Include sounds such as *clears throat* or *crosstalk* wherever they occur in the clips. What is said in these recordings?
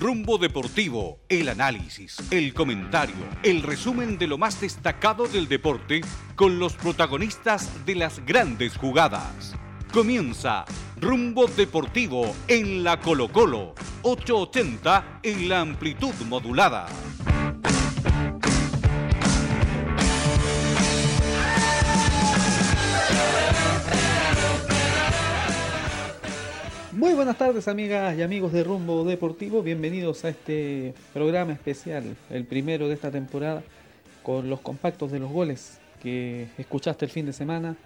Rumbo Deportivo, el análisis, el comentario, el resumen de lo más destacado del deporte con los protagonistas de las grandes jugadas. Comienza Rumbo Deportivo en la Colo Colo, 880 en la amplitud modulada. Muy buenas tardes amigas y amigos de Rumbo Deportivo, bienvenidos a este programa especial, el primero de esta temporada, con los compactos de los goles que escuchaste el fin de semana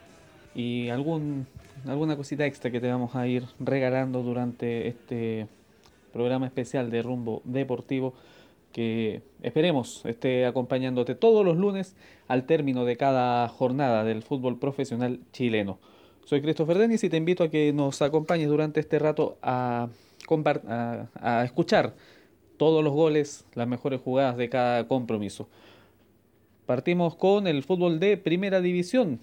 y algún, alguna cosita extra que te vamos a ir regalando durante este programa especial de Rumbo Deportivo que esperemos esté acompañándote todos los lunes al término de cada jornada del fútbol profesional chileno. Soy Christopher Denis y te invito a que nos acompañes durante este rato a, a, escuchar todos los goles, las mejores jugadas de cada compromiso. Partimos con el fútbol de primera división.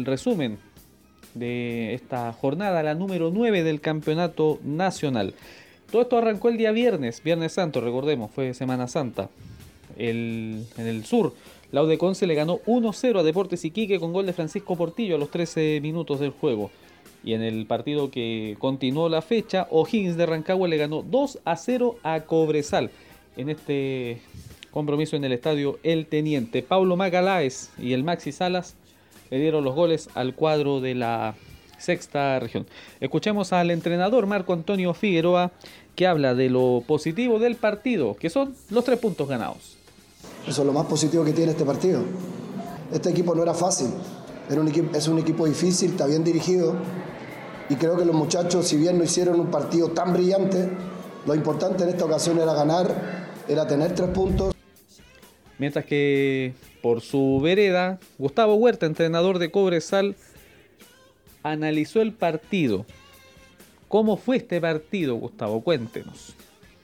El resumen de esta jornada, la número 9 del campeonato nacional. Todo esto arrancó el día viernes, Viernes Santo, recordemos, fue Semana Santa. en el sur, la se le ganó 1-0 a Deportes Iquique con gol de Francisco Portillo a los 13 minutos del juego. Y en el partido que continuó la fecha, O'Higgins de Rancagua le ganó 2 0 a Cobresal. En este compromiso en el estadio El Teniente, Pablo Magaláes y el Maxi Salas le dieron los goles al cuadro de la sexta región. Escuchemos al entrenador Marco Antonio Figueroa que habla de lo positivo del partido, que son los tres puntos ganados. Eso es lo más positivo que tiene este partido. Este equipo no era fácil, era un equipo, es un equipo difícil, está bien dirigido y creo que los muchachos, si bien no hicieron un partido tan brillante, lo importante en esta ocasión era ganar, era tener tres puntos. Mientras que por su vereda, Gustavo Huerta, entrenador de Cobresal, analizó el partido. ¿Cómo fue este partido, Gustavo? Cuéntenos.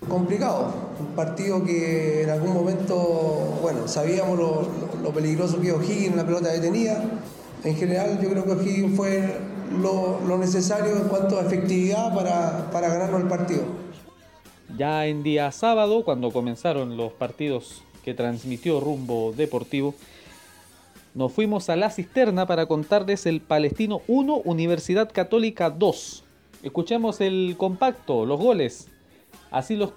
Complicado, un partido que en algún momento, bueno, sabíamos lo, peligroso que O'Higgins en la pelota detenida. En general, yo creo que O'Higgins fue lo, necesario en cuanto a efectividad para, para ganarnos el partido. Ya en día sábado, cuando comenzaron los partidos que transmitió Rumbo Deportivo, nos fuimos a la cisterna para contarles el Palestino 1, Universidad Católica 2. Escuchemos el compacto, los goles. Así los,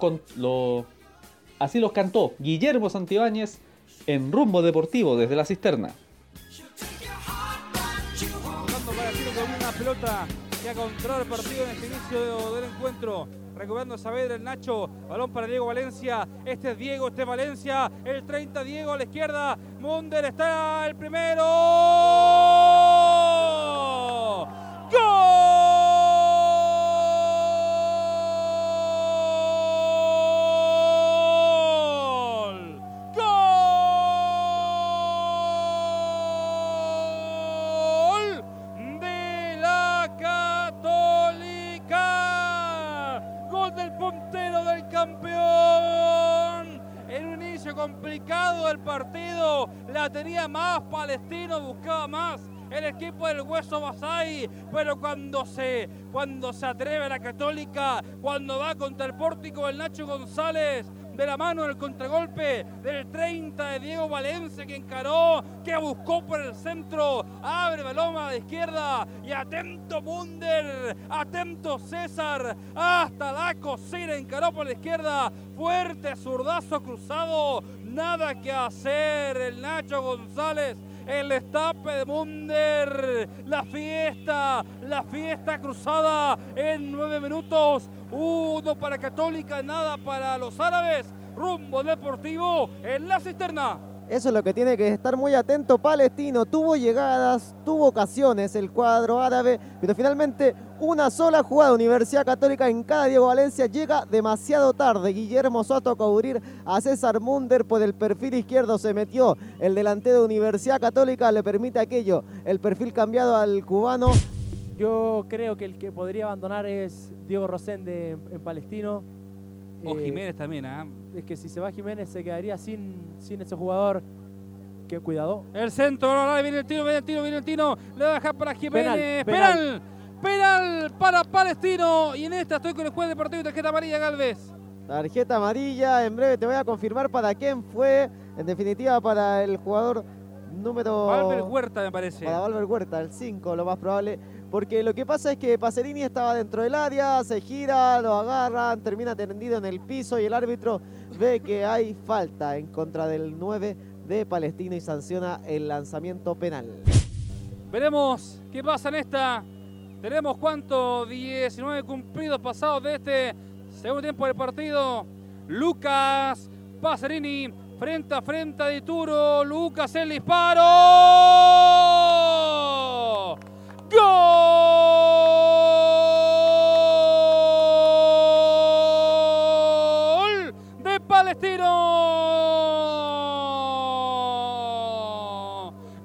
así los cantó Guillermo Santibáñez en Rumbo Deportivo desde la cisterna. una pelota que el partido en este inicio del encuentro. Recuperando Saavedra, el Nacho, balón para Diego Valencia, este es Diego, este es Valencia, el 30 Diego a la izquierda, Munder está el primero, tenía más, Palestino buscaba más el equipo del Hueso Basay, pero cuando se, cuando se atreve la Católica, cuando va contra el pórtico del Nacho González, de la mano del contragolpe del 30 de Diego Valencia que encaró, que buscó por el centro, abre Baloma de izquierda y atento Munder, atento César, hasta la cocina encaró por la izquierda, fuerte zurdazo cruzado, nada que hacer. El Nacho González el estape de Munder, la fiesta, la fiesta cruzada en nueve minutos, uno para Católica, nada para los árabes, rumbo deportivo en la cisterna. Eso es lo que tiene que estar muy atento Palestino. Tuvo llegadas, tuvo ocasiones el cuadro árabe, pero finalmente una sola jugada. Universidad Católica en cada Diego Valencia llega demasiado tarde. Guillermo Soto a cubrir a César Munder por el perfil izquierdo. Se metió el delantero de Universidad Católica, le permite aquello. El perfil cambiado al cubano. Yo creo que el que podría abandonar es Diego Rosende en, en Palestino. O Eh, Jiménez también, ¿ah? Es que si se va Jiménez se quedaría sin, sin ese jugador. Que cuidado. El centro, viene el tiro, viene el tiro, viene el tiro. Le va a dejar para Jiménez. Penal, Penal, penal, para Palestino. Y en esta estoy con el juez deportivo y tarjeta amarilla, Galvez. Tarjeta amarilla, en breve te voy a confirmar para quién fue. En definitiva, para el jugador número. Valver Huerta, me parece. Para Valver Huerta, el 5, lo más probable. Porque lo que pasa es que Pacerini estaba dentro del área, se gira, lo agarran, termina tendido en el piso y el árbitro ve que hay falta en contra del 9 de Palestino y sanciona el lanzamiento penal. Veremos qué pasa en esta. Tenemos cuánto, 19 cumplidos pasados de este segundo tiempo del partido. Lucas Pacerini frente a frente a Dituro. Lucas el disparo. ¡Gol! De Palestino.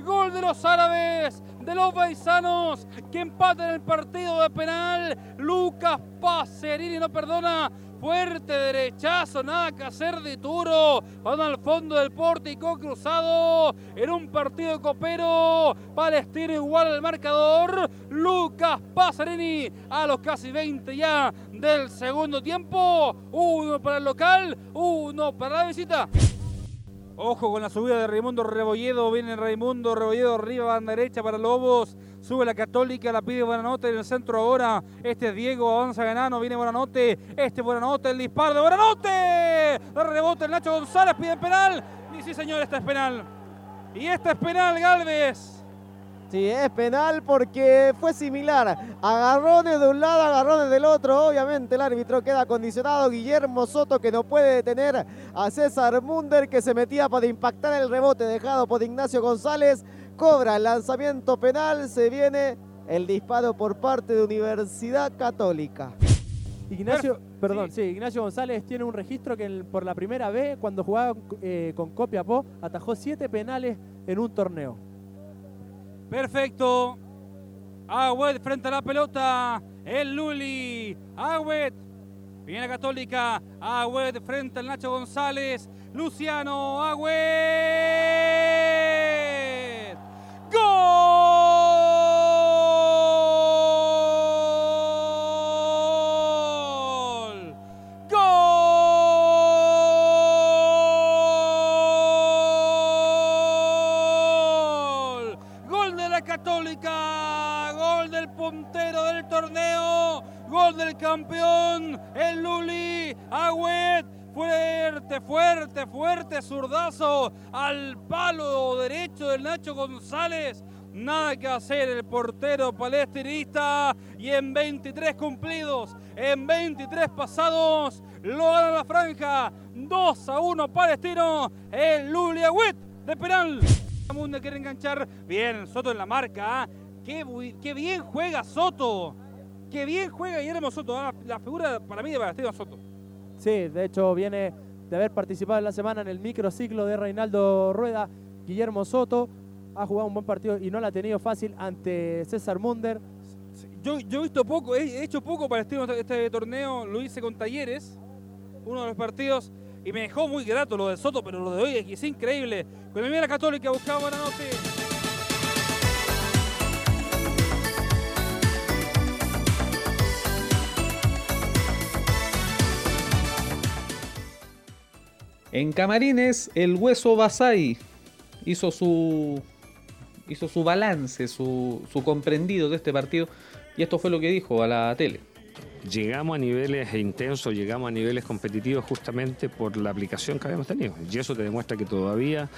Gol de los árabes, de los paisanos que empatan el partido de penal. Lucas Pacerini no perdona. Fuerte derechazo, nada que hacer de Turo. Van al fondo del pórtico cruzado en un partido copero. Palestino igual al marcador. Lucas Pacerini a los casi 20 ya del segundo tiempo. Uno para el local, uno para la visita. Ojo con la subida de Raimundo Rebolledo. Viene Raimundo Rebolledo arriba, banda derecha para Lobos. Sube la Católica, la pide Buenanote en el centro ahora. Este es Diego, avanza Ganano, viene Buenanote. Este es Buenanote, el disparo de Buenanote. Rebote el Nacho González, pide penal. Y sí, señor, este es penal. Y este es penal, Galvez. Sí, es penal porque fue similar. Agarrones de un lado, agarrones del otro. Obviamente el árbitro queda condicionado. Guillermo Soto que no puede detener a César Munder que se metía para impactar el rebote dejado por Ignacio González. Cobra el lanzamiento penal. Se viene el disparo por parte de Universidad Católica. Ignacio, Perf- perdón, sí. sí. Ignacio González tiene un registro que por la primera vez, cuando jugaba eh, con Copiapó, atajó siete penales en un torneo. Perfecto. Agüet frente a la pelota. El Luli. Agüet. Viene Católica. Agüet frente al Nacho González. Luciano Agüet. ¡Gol! Campeón, el Luli Agüet. Fuerte, fuerte, fuerte zurdazo al palo derecho del Nacho González. Nada que hacer el portero palestinista y en 23 cumplidos, en 23 pasados, lo gana la franja. 2 a 1 palestino, el Luli Agüet de penal. Mundo quiere enganchar. Bien, Soto en la marca. ¿ah? Qué, qué bien juega Soto. Qué bien juega Guillermo Soto. ¿ah? La figura para mí de Palestino Soto. Sí, de hecho viene de haber participado en la semana en el microciclo de Reinaldo Rueda. Guillermo Soto ha jugado un buen partido y no la ha tenido fácil ante César Munder. Yo, yo he visto poco, he he hecho poco Palestino este, este torneo. Lo hice con Talleres, uno de los partidos. Y me dejó muy grato lo de Soto, pero lo de hoy es, es increíble. Cuando viene la Católica buscaba buena noche. En Camarines, el Hueso Basay hizo su, hizo su balance, su, su comprendido de este partido. Y esto fue lo que dijo a la tele. Llegamos a niveles intensos, llegamos a niveles competitivos justamente por la aplicación que habíamos tenido. Y eso te demuestra que todavía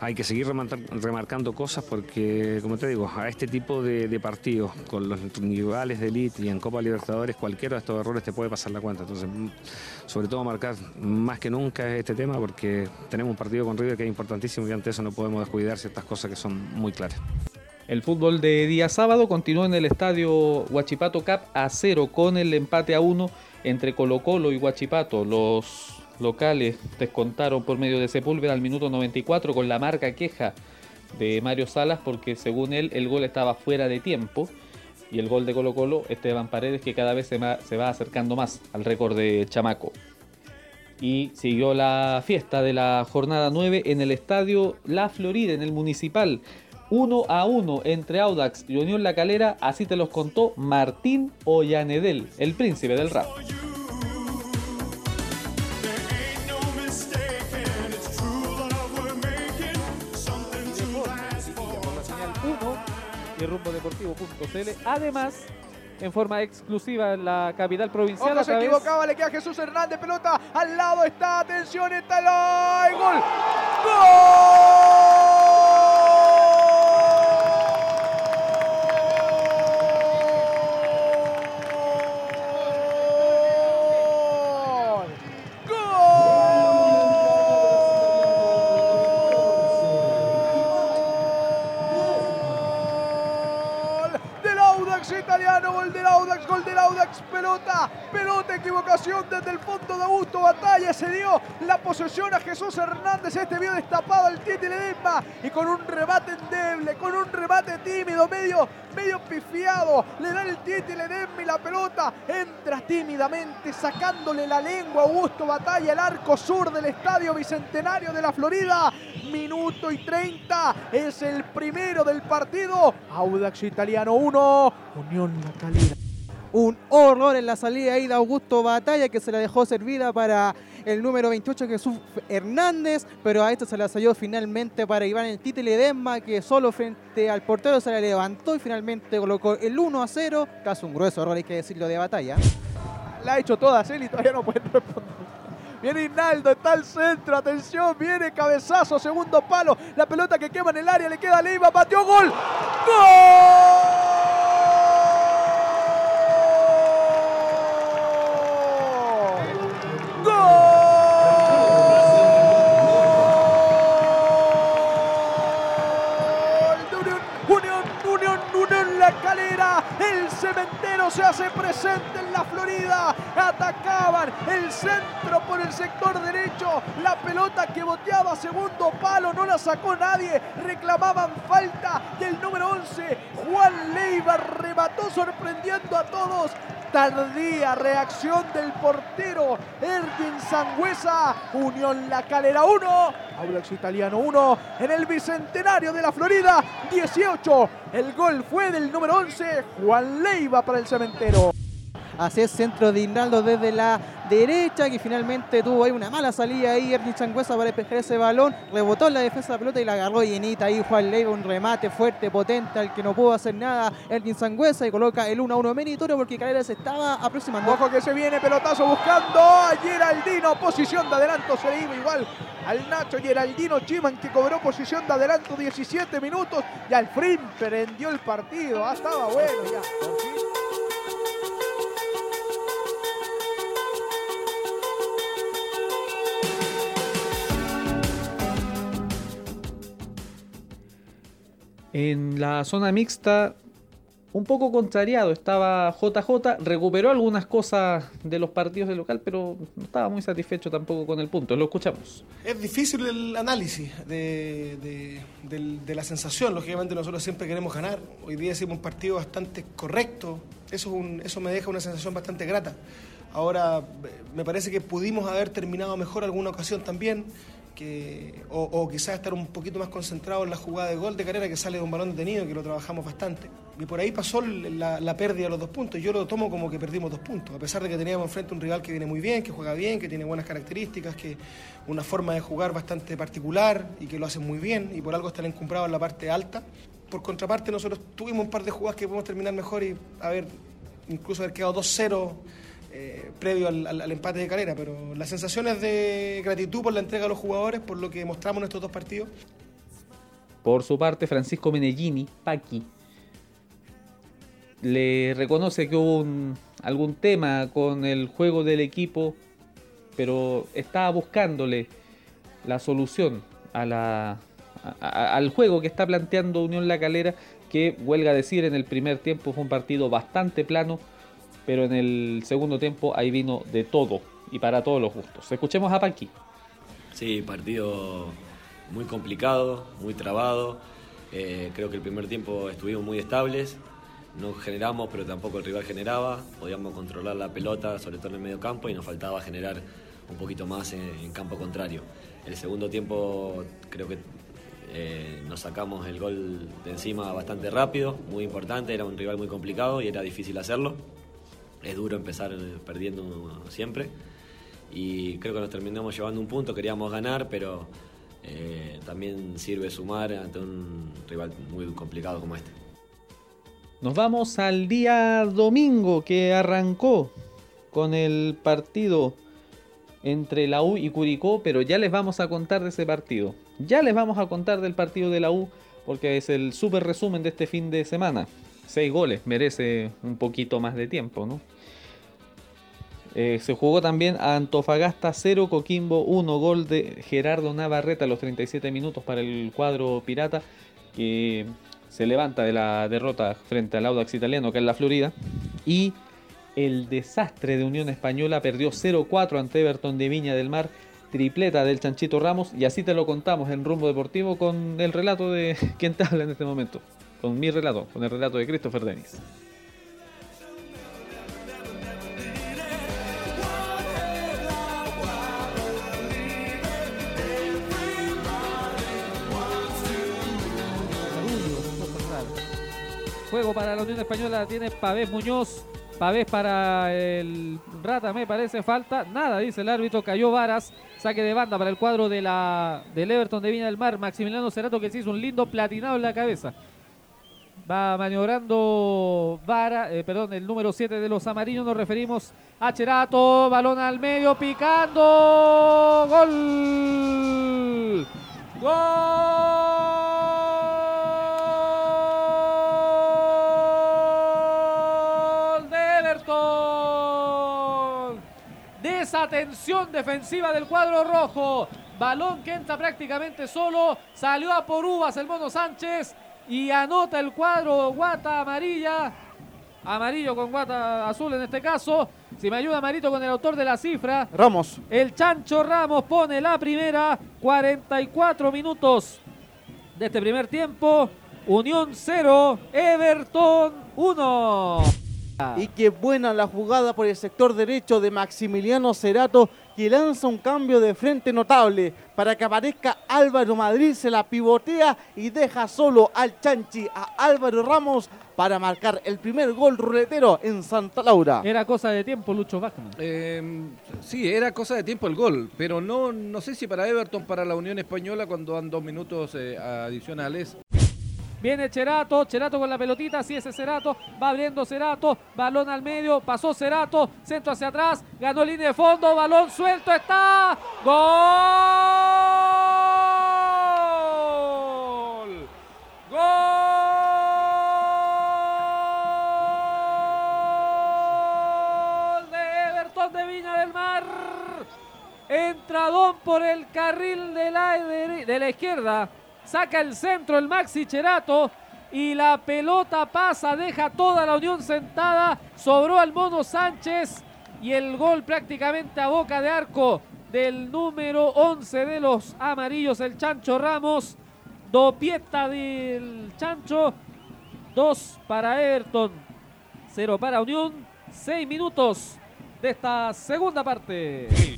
hay que seguir remarcando cosas porque, como te digo, a este tipo de, de partidos, con los rivales de elite y en Copa Libertadores, cualquiera de estos errores te puede pasar la cuenta. Entonces, mm, sobre todo marcar más que nunca este tema porque tenemos un partido con River que es importantísimo y ante eso no podemos descuidar ciertas cosas que son muy claras. El fútbol de día sábado continuó en el estadio Huachipato Cup a cero con el empate a uno entre Colo Colo y Huachipato. Los locales descontaron por medio de Sepúlveda al minuto 94 con la marca queja de Mario Salas porque según él el gol estaba fuera de tiempo. y el gol de Colo Colo, Esteban Paredes, que cada vez se va, se va acercando más al récord de Chamaco. Y siguió la fiesta de la jornada 9 en el estadio La Florida, en el municipal. 1 a 1 entre Audax y Unión La Calera, así te los contó Martín Ollanedel, el príncipe del rap. y rumbodeportivo.cl. Además, en forma exclusiva en la capital provincial. Ojo, se equivocaba, le queda Jesús Hernández, pelota al lado está, atención, está el gol. ¡Gol! Desde el fondo de Augusto Batalla. Se dio la posesión a Jesús Hernández. Este vio destapado al Titi Ledesma y con un remate endeble, con un remate tímido, medio, medio pifiado. Le da el Titi Ledesma y la pelota entra tímidamente, sacándole la lengua a Augusto Batalla, el arco sur del Estadio Bicentenario de la Florida. Minuto y 30 es el primero del partido. Audax Italiano 1, Unión La un horror en la salida ahí de Augusto Batalla que se la dejó servida para el número 28 Jesús Hernández, pero a esto se la salió finalmente para Iván el Tite Ledesma que solo frente al portero se la levantó y finalmente colocó el 1 a 0, casi un grueso error hay que decirlo de Batalla. La ha hecho toda él y todavía no puede responder. Viene Hinaldo, está al centro, atención, viene cabezazo, segundo palo, la pelota que quema en el área, le queda a Leiva, pateó gol. ¡Gol! Cementero se hace presente en la Florida. Atacaban el centro por el sector derecho. La pelota que boteaba segundo palo no la sacó nadie. Reclamaban falta del número 11. Juan Leiva remató sorprendiendo a todos. Tardía reacción del portero Erwin Sangüesa. Unión La Calera 1, Audax Italiano 1 en el Bicentenario de la Florida 18. El gol fue del número 11, Juan Leiva para el cementero. Así es, centro de Hinaldo desde la derecha, que finalmente tuvo ahí una mala salida ahí, Ernie Sangüesa para despejar ese balón, rebotó en la defensa de la pelota y la agarró llenita ahí Juan Leiva, un remate fuerte, potente, al que no pudo hacer nada Ernie Sangüesa y coloca el 1 1 meritorio porque Calera se estaba aproximando. Ojo que se viene, pelotazo buscando a Geraldino, posición de adelanto, se iba igual al Nacho Geraldino Chiman que cobró posición de adelanto 17 minutos y al fin prendió el partido, ah, estaba bueno ya. En la zona mixta, un poco contrariado, estaba JJ, recuperó algunas cosas de los partidos de local, pero no estaba muy satisfecho tampoco con el punto. Lo escuchamos. Es difícil el análisis de, la sensación. Lógicamente nosotros siempre queremos ganar. Hoy día hicimos un partido bastante correcto. Eso, eso me deja una sensación bastante grata. Ahora, me parece que pudimos haber terminado mejor alguna ocasión también o, quizás estar un poquito más concentrado en la jugada de gol de carrera que sale de un balón detenido, que lo trabajamos bastante. Y por ahí pasó la, pérdida de los dos puntos. Yo lo tomo como que perdimos dos puntos, a pesar de que teníamos enfrente un rival que viene muy bien, que juega bien, que tiene buenas características, que una forma de jugar bastante particular y que lo hacen muy bien, y por algo están encumbrados en la parte alta. Por contraparte, nosotros tuvimos un par de jugadas que podemos terminar mejor y haber incluso haber quedado 2-0 eh, previo al, empate de carrera, pero las sensaciones de gratitud por la entrega a los jugadores, por lo que mostramos en estos dos partidos. Por su parte, Francisco Menellini, Paqui, le reconoce que hubo algún tema con el juego del equipo, pero estaba buscándole la solución a al juego que está planteando Unión La Calera, que huelga decir en el primer tiempo fue un partido bastante plano pero en el segundo tiempo ahí vino de todo y para todos los gustos. Escuchemos a Panqui. Sí, partido muy complicado, muy trabado. Eh, creo que el primer tiempo estuvimos muy estables no generamos, pero tampoco el rival generaba. Podíamos controlar la pelota, sobre todo en el medio campo, y nos faltaba generar un poquito más en, campo contrario. El segundo tiempo creo que eh, nos sacamos el gol de encima bastante rápido, muy importante, era un rival muy complicado y era difícil hacerlo. Es duro empezar perdiendo siempre y creo que nos terminamos llevando un punto, queríamos ganar, pero eh, también sirve sumar ante un rival muy complicado como este. Nos vamos al día domingo que arrancó con el partido entre la U y Curicó, pero ya les vamos a contar de ese partido. Ya les vamos a contar del partido de la U porque es el super resumen de este fin de semana. Seis goles, merece un poquito más de tiempo, ¿no? Eh, se jugó también a Antofagasta 0, Coquimbo 1, gol de Gerardo Navarrete a los 37 minutos para el cuadro pirata, que se levanta de la derrota frente al Audax italiano, que es la Florida. Y el desastre de Unión Española perdió 0-4 ante Everton de Viña del Mar, tripleta del Chanchito Ramos, y así te lo contamos en Rumbo Deportivo con el relato de *laughs* quien te habla en este momento, con mi relato, con el relato de Christopher Denis. Juego para la Unión Española tiene Pavés Muñoz. Pavés para el Rata, me parece falta. Nada, dice el árbitro. Cayó Varas. Saque de banda para el cuadro de la, del Everton de Viña del Mar. Maximiliano Cerato que se hizo un lindo platinado en la cabeza. Va maniobrando Vara, eh, perdón, el número 7 de los amarillos. Nos referimos a Cherato. Balón al medio, picando. Gol. Gol Desatención defensiva del cuadro rojo. Balón que entra prácticamente solo. Salió a por uvas el Mono Sánchez. Y anota el cuadro guata amarilla. Amarillo con guata azul en este caso. Si me ayuda Marito con el autor de la cifra. Ramos. El Chancho Ramos pone la primera. 44 minutos de este primer tiempo. Unión 0, Everton 1. Y qué buena la jugada por el sector derecho de Maximiliano Cerato, que lanza un cambio de frente notable para que aparezca Álvaro Madrid, se la pivotea y deja solo al Chanchi, a Álvaro Ramos, para marcar el primer gol ruletero en Santa Laura. Era cosa de tiempo, Lucho Bachmann. Eh, sí, era cosa de tiempo el gol, pero no, no sé si para Everton, para la Unión Española, cuando dan dos minutos eh, adicionales. Viene Cherato, Cherato con la pelotita, sí ese Cerato, va abriendo Cerato, balón al medio, pasó Cerato, centro hacia atrás, ganó línea de fondo, balón suelto, está, gol, gol de Everton de Viña del Mar, entradón por el carril de la, de la izquierda, saca el centro el Maxi Cherato y la pelota pasa, deja toda la Unión sentada, sobró al Mono Sánchez y el gol prácticamente a boca de arco del número 11 de los amarillos, el Chancho Ramos, dopieta del Chancho, dos para Everton, cero para Unión, seis minutos de esta segunda parte.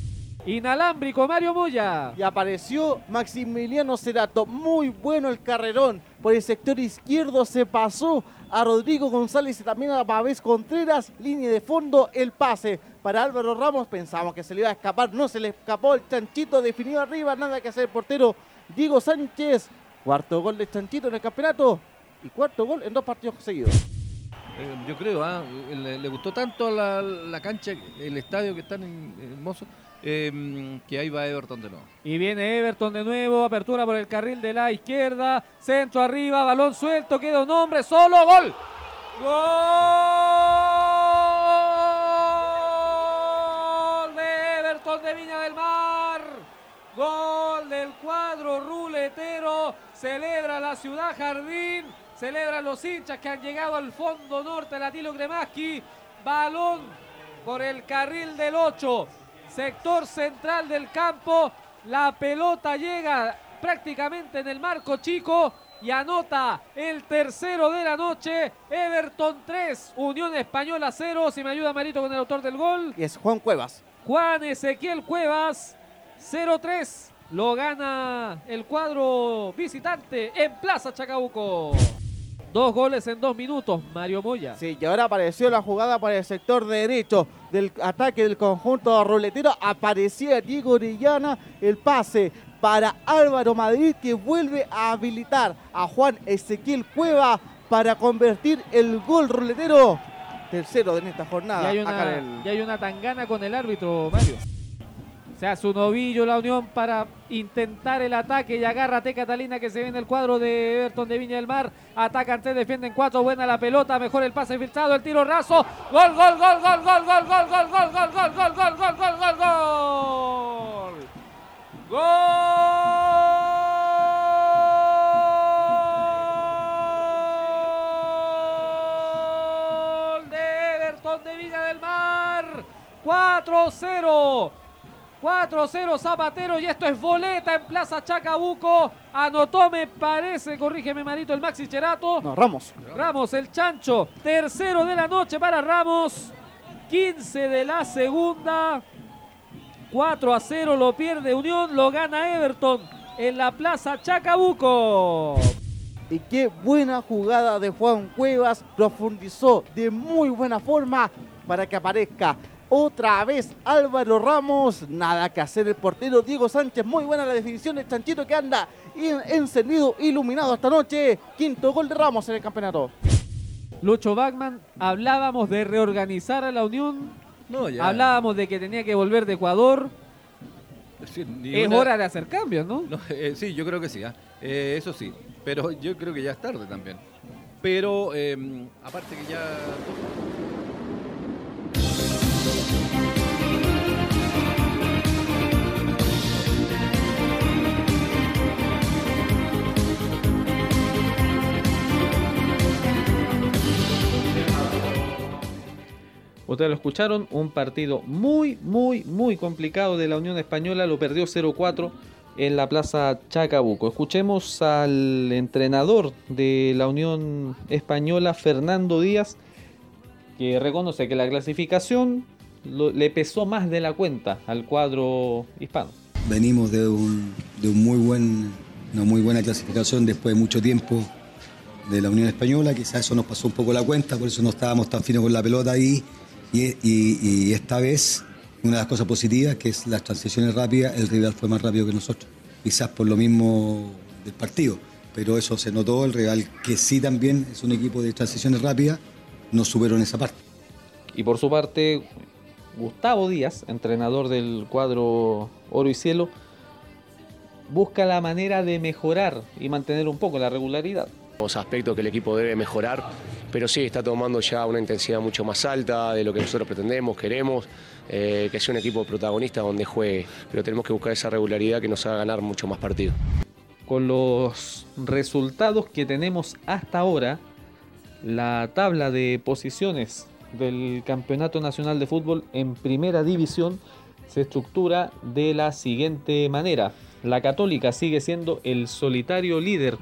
Inalámbrico Mario Moya. Y apareció Maximiliano Cerato. Muy bueno el carrerón. Por el sector izquierdo se pasó a Rodrigo González y también a Pavés Contreras. Línea de fondo, el pase para Álvaro Ramos. Pensamos que se le iba a escapar. No se le escapó el chanchito definido arriba. Nada que hacer el portero Diego Sánchez. Cuarto gol de chanchito en el campeonato. Y cuarto gol en dos partidos seguidos. Eh, yo creo, ¿ah? le, le, gustó tanto la, la, cancha, el estadio que están en, hermoso, eh, que ahí va Everton de nuevo. Y viene Everton de nuevo, apertura por el carril de la izquierda, centro arriba, balón suelto, queda un hombre, solo, gol. Gol de Everton de Viña del Mar. Gol del cuadro ruletero. Celebra la ciudad jardín. Celebran los hinchas que han llegado al fondo norte de la Tilo Kremaski. Balón por el carril del 8. Sector central del campo. La pelota llega prácticamente en el marco chico y anota el tercero de la noche. Everton 3, Unión Española 0. Si me ayuda Marito con el autor del gol. Y es Juan Cuevas. Juan Ezequiel Cuevas 0-3. Lo gana el cuadro visitante en Plaza Chacabuco. Dos goles en dos minutos, Mario Moya. Sí, y ahora apareció la jugada para el sector derecho del ataque del conjunto roletero. Aparecía Diego Orellana, el pase para Álvaro Madrid que vuelve a habilitar a Juan Ezequiel Cueva para convertir el gol roletero tercero de esta jornada. Y hay acá una, en el- y hay una tangana con el árbitro, Mario. Se hace un ovillo la Unión para intentar el ataque y agarra T Catalina que se viene el cuadro de Everton de Viña del Mar. Atacan tres, defienden cuatro, buena la pelota, mejor el pase filtrado, el tiro raso. Gol, gol, gol, gol, gol, gol, gol, gol, gol, gol, gol, gol, gol, gol, gol, gol, gol. Gol de Everton de Viña del Mar. 4-0. 4-0 Zapatero y esto es boleta en Plaza Chacabuco. Anotó, me parece, corrígeme Marito, el Maxi Cherato. No, Ramos. Ramos, el chancho. Tercero de la noche para Ramos. 15 de la segunda. 4 a 0 lo pierde Unión, lo gana Everton en la Plaza Chacabuco. Y qué buena jugada de Juan Cuevas. Profundizó de muy buena forma para que aparezca otra vez Álvaro Ramos. Nada que hacer el portero Diego Sánchez. Muy buena la definición del chanchito que anda en- encendido, iluminado esta noche. Quinto gol de Ramos en el campeonato. Lucho Bachman, hablábamos de reorganizar a la Unión. No, ya. Hablábamos de que tenía que volver de Ecuador. Sí, ni Es una- hora de hacer cambios, ¿no? No, eh, sí, yo creo que sí, ¿ah? Eh, eso sí, pero yo creo que ya es tarde también. Pero eh, aparte que ya... Ustedes lo escucharon, un partido muy, muy, muy complicado de la Unión Española, lo perdió 0-4 en la Plaza Chacabuco. Escuchemos al entrenador de la Unión Española, Fernando Díaz, que reconoce que la clasificación lo- le pesó más de la cuenta al cuadro hispano. Venimos de, un, de un muy buen, una muy buena clasificación después de mucho tiempo de la Unión Española. Quizás eso nos pasó un poco la cuenta, por eso no estábamos tan finos con la pelota ahí. Y, y- y esta vez, una de las cosas positivas, que es las transiciones rápidas, el rival fue más rápido que nosotros. Quizás por lo mismo del partido, pero eso se notó. El rival, que sí también es un equipo de transiciones rápidas, no superó en esa parte. Y por su parte, Gustavo Díaz, entrenador del cuadro Oro y Cielo, busca la manera de mejorar y mantener un poco la regularidad. Los aspectos que el equipo debe mejorar, pero sí está tomando ya una intensidad mucho más alta de lo que nosotros pretendemos, queremos, eh, que sea un equipo protagonista donde juegue, pero tenemos que buscar esa regularidad que nos haga ganar mucho más partidos. Con los resultados que tenemos hasta ahora, la tabla de posiciones del Campeonato Nacional de Fútbol en Primera División se estructura de la siguiente manera. La Católica sigue siendo el solitario líder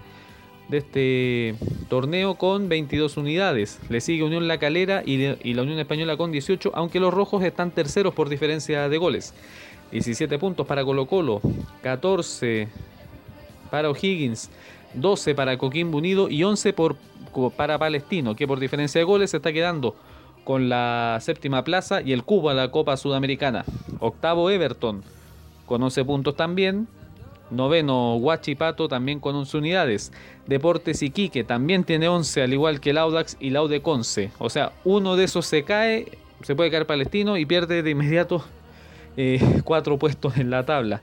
de este torneo con 22 unidades. Le sigue Unión La Calera y, la Unión Española con 18, aunque los rojos están terceros por diferencia de goles. 17 puntos para Colo Colo, 14 para O'Higgins, 12 para Coquimbo Unido y 11 por, para Palestino, que por diferencia de goles se está quedando con la séptima plaza y el cubo a la Copa Sudamericana. Octavo Everton con 11 puntos también. Noveno Huachipato también con 11 unidades. Deportes Iquique también tiene 11 al igual que el Audax y la Aude Conce. O sea, uno de esos se cae, se puede caer Palestino y pierde de inmediato eh, cuatro puestos en la tabla.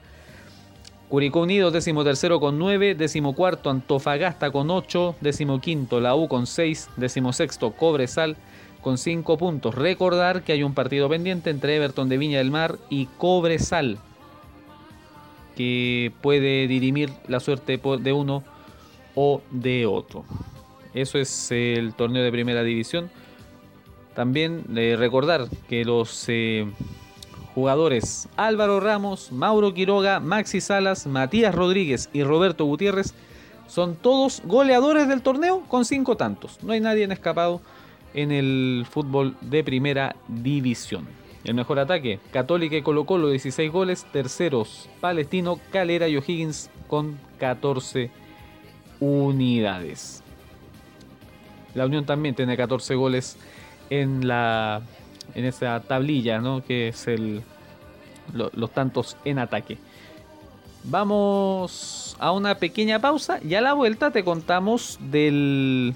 Curicó Unido, décimo tercero con 9, décimo cuarto Antofagasta con 8, décimo quinto La U con 6, décimo sexto Cobresal con 5 puntos. Recordar que hay un partido pendiente entre Everton de Viña del Mar y Cobresal que puede dirimir la suerte de uno o de otro. Eso es el torneo de primera división. También eh, recordar que los eh, jugadores Álvaro Ramos, Mauro Quiroga, Maxi Salas, Matías Rodríguez y Roberto Gutiérrez Son todos goleadores del torneo con cinco tantos. No hay nadie en escapado en el fútbol de primera división. El mejor ataque, Católica y Colo Colo 16 goles, terceros Palestino, Calera y O'Higgins con 14 unidades. La Unión también tiene 14 goles en la en esa tablilla, ¿no? Que es el los tantos en ataque. Vamos a una pequeña pausa y a la vuelta te contamos del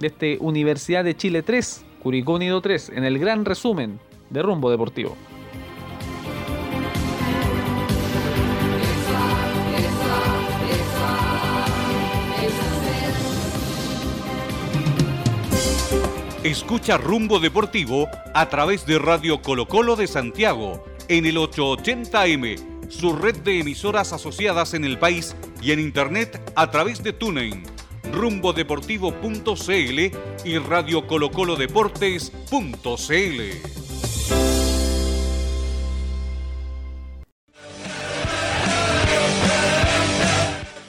de este Universidad de Chile 3, Curicó Unido 3, en el gran resumen de Rumbo Deportivo. Escucha Rumbo Deportivo a través de Radio Colo Colo de Santiago en el 880M, su red de emisoras asociadas en el país y en internet a través de TuneIn, rumbodeportivo.cl y Radio Colo Colo Deportes.cl.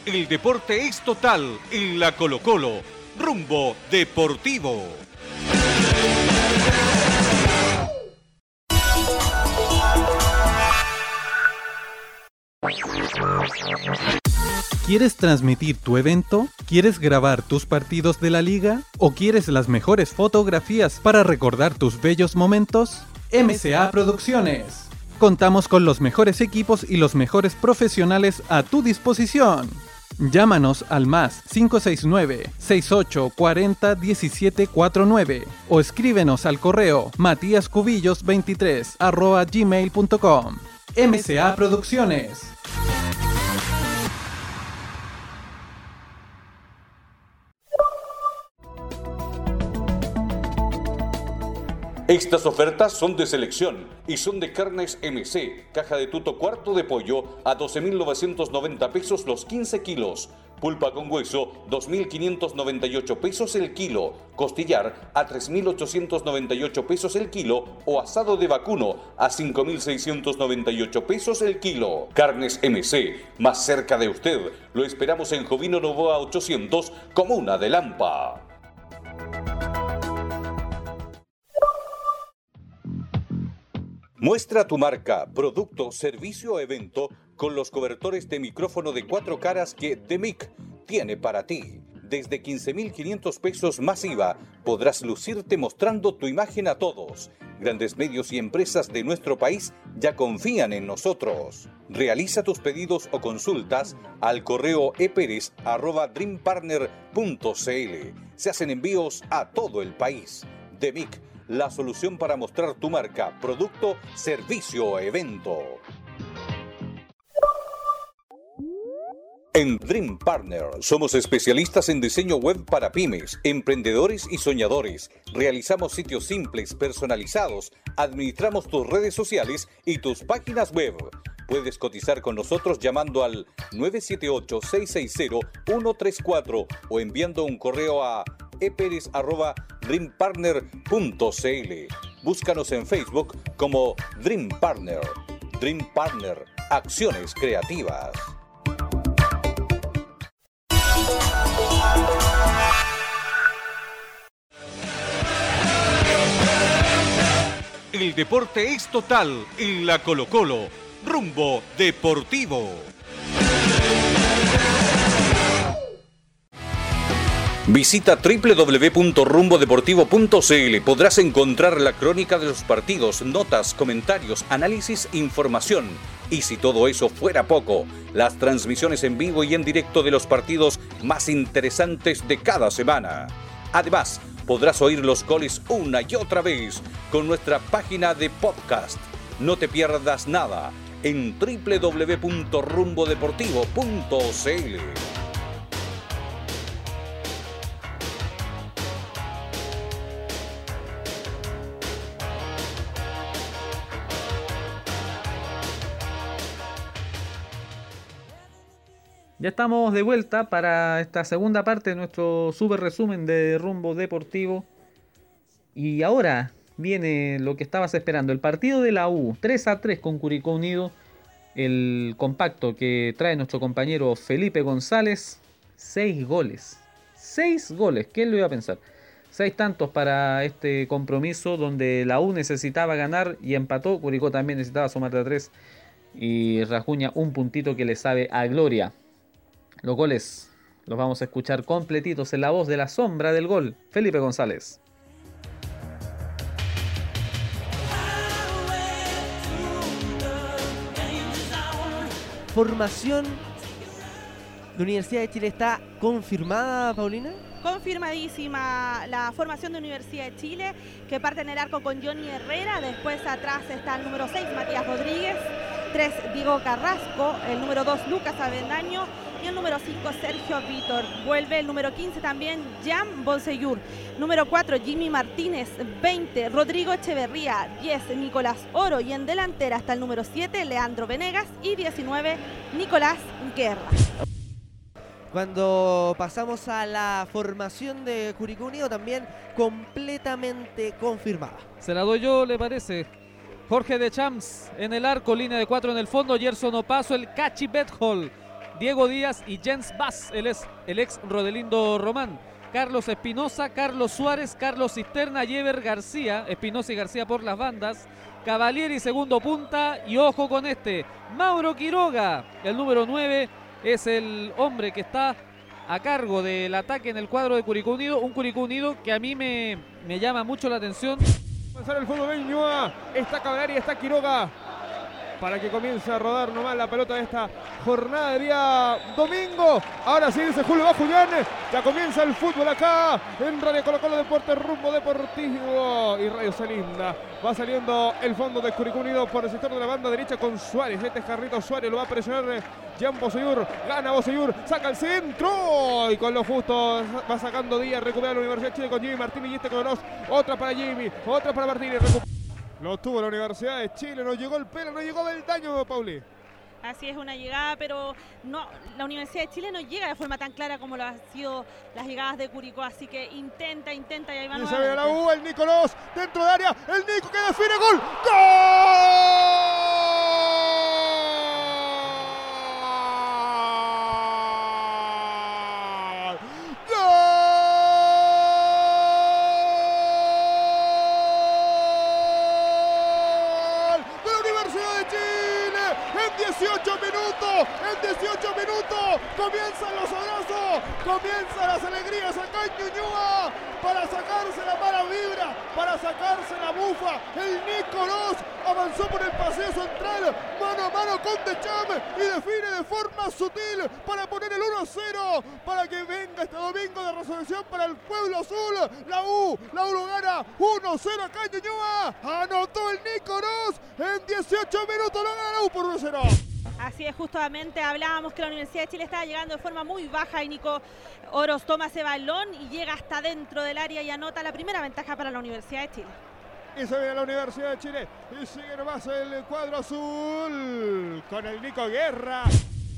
El deporte es total en la Colo Colo. Rumbo Deportivo. ¿Quieres transmitir tu evento? ¿Quieres grabar tus partidos de la liga? ¿O quieres las mejores fotografías para recordar tus bellos momentos? MCA Producciones. Contamos con los mejores equipos y los mejores profesionales a tu disposición. Llámanos al más 569-6840-1749 o escríbenos al correo matíascubillos23 arroba gmail.com. MCA Producciones. Estas ofertas son de selección y son de carnes MC, caja de tuto cuarto de pollo a 12.990 pesos los 15 kilos, pulpa con hueso 2.598 pesos el kilo, costillar a 3.898 pesos el kilo o asado de vacuno a 5.698 pesos el kilo. Carnes MC, más cerca de usted, lo esperamos en Jovino Novoa 800, Comuna de Lampa. Muestra tu marca, producto, servicio o evento con los cobertores de micrófono de cuatro caras que DEMIC tiene para ti. Desde 15.500 pesos más IVA podrás lucirte mostrando tu imagen a todos. Grandes medios y empresas de nuestro país ya confían en nosotros. Realiza tus pedidos o consultas al correo eperes.dreampartner.cl. Se hacen envíos a todo el país. DEMIC la solución para mostrar tu marca, producto, servicio o evento. En Dream Partner somos especialistas en diseño web para pymes, emprendedores y soñadores. Realizamos sitios simples, personalizados, administramos tus redes sociales y tus páginas web. Puedes cotizar con nosotros llamando al 978-660-134 o enviando un correo a eperes.dreampartner.cl. Búscanos en Facebook como Dream Partner. Dream Partner, acciones creativas. El deporte es total en la Colo Colo. Rumbo Deportivo. Visita www.rumbodeportivo.cl. Podrás encontrar la crónica de los partidos, notas, comentarios, análisis, información. Y si todo eso fuera poco, las transmisiones en vivo y en directo de los partidos más interesantes de cada semana. Además, podrás oír los goles una y otra vez con nuestra página de podcast. No te pierdas nada en www.rumbodeportivo.cl. Ya estamos de vuelta para esta segunda parte de nuestro super resumen de rumbo deportivo. Y ahora viene lo que estabas esperando, el partido de la U, 3 a 3 con Curicó Unido, el compacto que trae nuestro compañero Felipe González, Seis goles. Seis goles. ¿Quién lo iba a pensar? Seis tantos para este compromiso donde la U necesitaba ganar y empató. Curicó también necesitaba sumar de a tres. Y Rajuña un puntito que le sabe a gloria. Los goles los vamos a escuchar completitos en la voz de la sombra del gol, Felipe González. Formación de Universidad de Chile está confirmada, Paulina. Confirmadísima la formación de Universidad de Chile, que parte en el arco con Johnny Herrera, después atrás está el número 6, Matías Rodríguez, 3, Diego Carrasco, el número 2, Lucas Avendaño y el número 5, Sergio Vítor. Vuelve el número 15 también, Jan Bonseyur. Número 4, Jimmy Martínez, 20, Rodrigo Echeverría, 10, Nicolás Oro y en delantera hasta el número 7, Leandro Venegas y 19, Nicolás Guerra. Cuando pasamos a la formación de Curicó Unido, también completamente confirmada. Se la doy yo, ¿le parece? Jorge de Champs en el arco, línea de cuatro en el fondo, Gerson Opaso, el Cachi Bethol, Diego Díaz y Jens Bass, el ex, el ex Rodelindo Román. Carlos Espinosa, Carlos Suárez, Carlos Cisterna, Yever García, Espinosa y García por las bandas. Cavalieri segundo punta y ojo con este, Mauro Quiroga, el número 9, es el hombre que está a cargo del ataque en el cuadro de Curicó Unido. Un Curicó Unido que a mí me, me llama mucho la atención. El fútbol. Está Cavallari, está Quiroga. Para que comience a rodar nomás la pelota de esta jornada de día domingo. Ahora sí dice Julio va Julián. Ya comienza el fútbol acá en Radio Colo Colo Deporte Rumbo Deportivo y Radio Salinda. Va saliendo el fondo de Curicó Unido por el sector de la banda derecha con Suárez. Este Jarrito Suárez lo va a presionar Jan Boseyur. Gana Boseyur. Saca el centro. Y con lo justo va sacando Díaz. Recupera la Universidad Chile con Jimmy Martínez y este con Otra para Jimmy. Otra para Martínez. Lo tuvo la Universidad de Chile. No llegó el pelo. No llegó Beldaño, Pauli. Así es una llegada, pero no, la Universidad de Chile no llega de forma tan clara como lo han sido las llegadas de Curicó, así que intenta, intenta y ahí va Y se ve la U, el Nicolás dentro de área, el Nico que define gol. ¡Gol! De Chile estaba llegando de forma muy baja y Nico Oros toma ese balón y llega hasta dentro del área y anota la primera ventaja para la Universidad de Chile. Y se viene la Universidad de Chile y sigue nomás el cuadro azul con el Nico Guerra.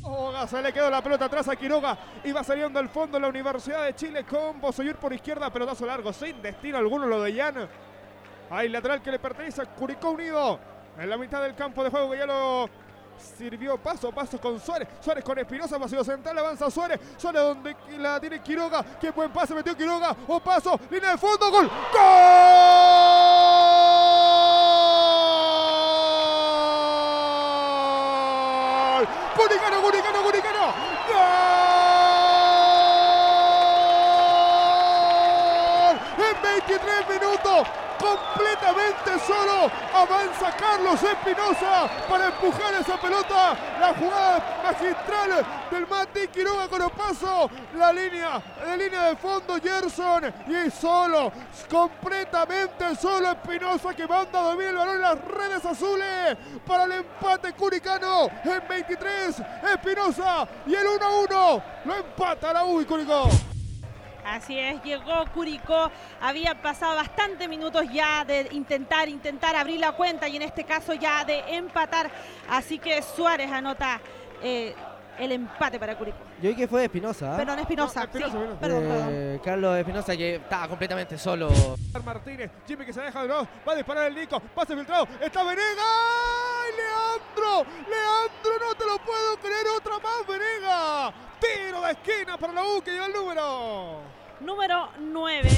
Oga, se le quedó la pelota atrás a Quiroga y va saliendo al fondo la Universidad de Chile con Bosoyur por izquierda, pelotazo largo, sin destino alguno lo de Jan. Hay lateral que le pertenece a Curicó Unido en la mitad del campo de juego que ya lo Sirvió paso a paso con Suárez. Suárez con Espinosa, vacío central, avanza Suárez. Suárez donde la tiene Quiroga. Qué buen pase metió Quiroga. O paso, línea de fondo, gol. ¡Gol! Guricano, Guricano, Guricano. ¡Gol! En 23 minutos completamente solo. Avanza Carlos Espinosa para empujar esa pelota. La jugada magistral del Mati Quiroga con paso. La línea de línea de fondo Gerson. Y solo, completamente solo Espinosa que manda a el balón en las redes azules para el empate curicano en 23. Espinosa y el 1-1 lo empata la U y Curicó. Así es, llegó Curicó, había pasado bastantes minutos ya de intentar, intentar abrir la cuenta y en este caso ya de empatar. Así que Suárez anota eh, el empate para Curicó. Yo vi que fue Espinosa. ¿ah? Perdón, Espinosa. sí, Perdón, perdón. Eh, Carlos Espinosa que estaba completamente solo. Martínez, Jimmy que se deja de nuevo, va a disparar el Nico, pase filtrado, está Venegas, Leandro Leandro. Leandro, no te lo puedo creer. Otra más, Venega. Tiro de esquina para la U que lleva el número. Número 9.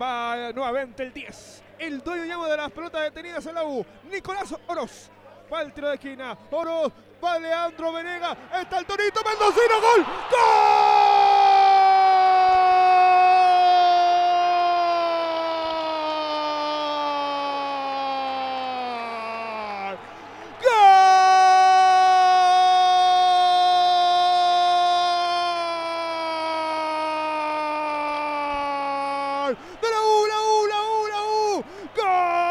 Va nuevamente el 10. El dueño llama de las pelotas detenidas en la U. Nicolás Oroz. Va el tiro de esquina. Oroz. Va Leandro Venega. Está el Torito Mendocino. Gol. ¡Gol! ¡Gol! ¡De la U, la U, la U, la U! ¡Gol!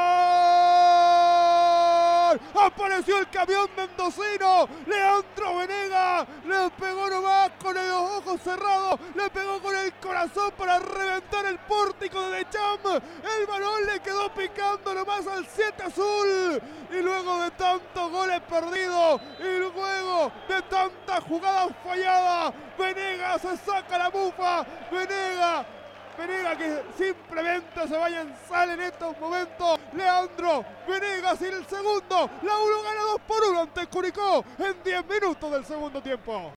¡Apareció el camión mendocino! ¡Leandro Venega! Le pegó nomás con los ojos cerrados. Le pegó con el corazón para reventar el pórtico de Decham. El balón le quedó picando nomás al 7 azul. Y luego de tantos goles perdidos y luego de tantas jugadas falladas, Venega se saca la bufa. Venega Venega que simplemente se en sal en estos momentos. Leandro Venegas en el segundo. La 1 gana 2 por 1 ante Curicó en 10 minutos del segundo tiempo.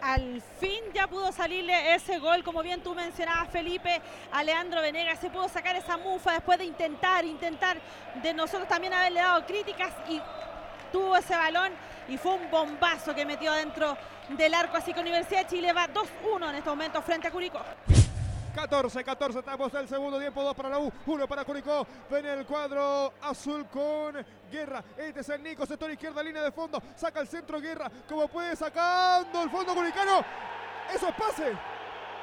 Al fin ya pudo salirle ese gol, como bien tú mencionabas, Felipe, a Leandro Venegas. Se pudo sacar esa mufa después de intentar, intentar de nosotros también haberle dado críticas y tuvo ese balón y fue un bombazo que metió dentro del arco. Así que Universidad de Chile va 2-1 en este momento frente a Curicó. 14, 14, estamos en el segundo tiempo, 2 para la U, 1 para Curicó. Ven el cuadro azul con Guerra. Este es el Nico, sector izquierda, línea de fondo. Saca el centro Guerra, como puede, sacando el fondo curicano. Eso es pase.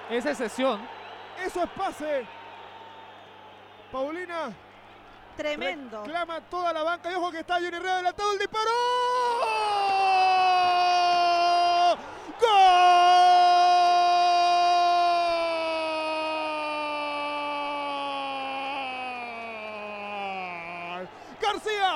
Esa es sesión. Eso es pase. Paulina. Tremendo. Clama toda la banca y ojo que está Johnny Herrera adelantado el disparo. ¡Gol! García,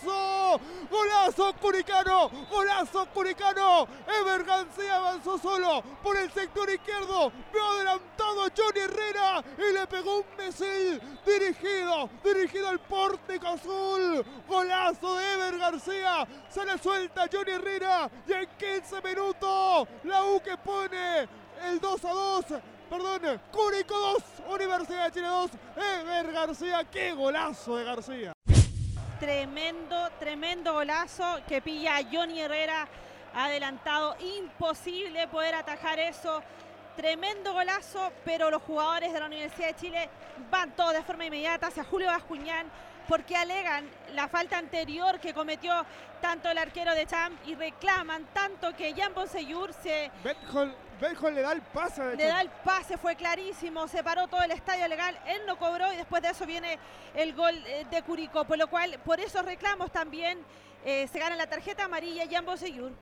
golazo, golazo curicano, golazo curicano. Ever García avanzó solo por el sector izquierdo, vio adelantado Johnny Herrera y le pegó un misil dirigido, dirigido al pórtico azul. Golazo de Ever García, se le suelta Johnny Herrera y en 15 minutos la U que pone el 2 a 2. Perdón, Curicó 2, Universidad de Chile 2, Ever García, qué golazo de García. Tremendo, tremendo golazo que pilla a Johnny Herrera adelantado. Imposible poder atajar eso. Tremendo golazo, pero los jugadores de la Universidad de Chile van todos de forma inmediata hacia Julio Bascuñán porque alegan la falta anterior que cometió tanto el arquero de Champ y reclaman tanto que Jan Bonseyur se Benjol le da el pase. le hecho. da el pase, fue clarísimo, se paró todo el estadio legal, él no cobró y después de eso viene el gol eh, de Curicó, por lo cual por esos reclamos también eh, se gana la tarjeta amarilla Jan Bonseyur.